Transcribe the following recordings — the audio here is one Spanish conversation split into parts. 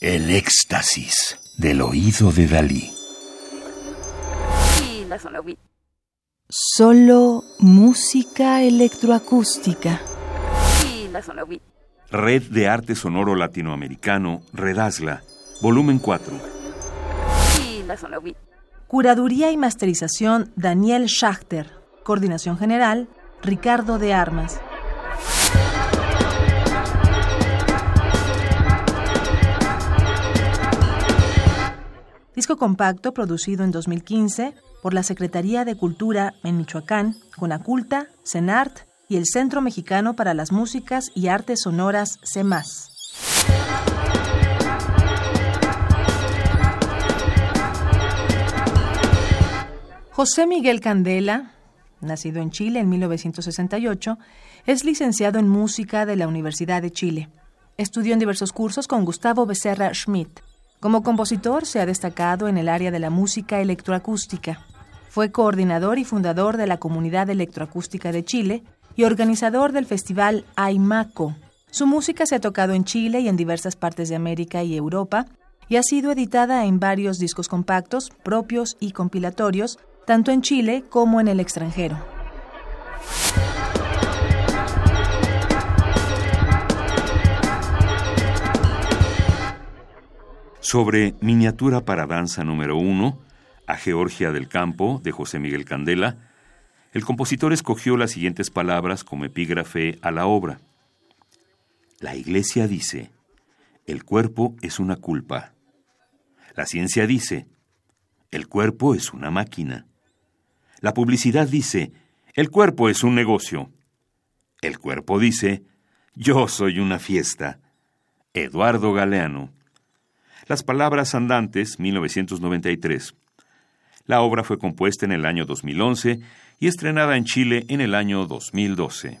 El éxtasis del oído de Dalí. Solo música electroacústica. Red de Arte Sonoro Latinoamericano, Redazla, volumen 4. Curaduría y masterización Daniel Schachter. Coordinación general Ricardo de Armas. Disco compacto producido en 2015 por la Secretaría de Cultura en Michoacán, Conaculta, CENART y el Centro Mexicano para las Músicas y Artes Sonoras, CEMAS. José Miguel Candela, nacido en Chile en 1968, es licenciado en música de la Universidad de Chile. Estudió en diversos cursos con Gustavo Becerra Schmidt. Como compositor se ha destacado en el área de la música electroacústica. Fue coordinador y fundador de la Comunidad Electroacústica de Chile y organizador del festival AIMACO. Su música se ha tocado en Chile y en diversas partes de América y Europa y ha sido editada en varios discos compactos, propios y compilatorios, tanto en Chile como en el extranjero. Sobre Miniatura para Danza número 1, a Georgia del Campo, de José Miguel Candela, el compositor escogió las siguientes palabras como epígrafe a la obra. La Iglesia dice, el cuerpo es una culpa. La ciencia dice, el cuerpo es una máquina. La publicidad dice, el cuerpo es un negocio. El cuerpo dice, yo soy una fiesta. Eduardo Galeano. Las Palabras Andantes, 1993. La obra fue compuesta en el año 2011 y estrenada en Chile en el año 2012.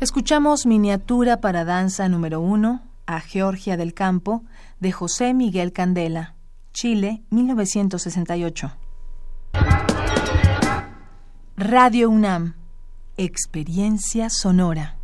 Escuchamos Miniatura para Danza número 1 a Georgia del Campo de José Miguel Candela, Chile, 1968. Radio UNAM, Experiencia Sonora.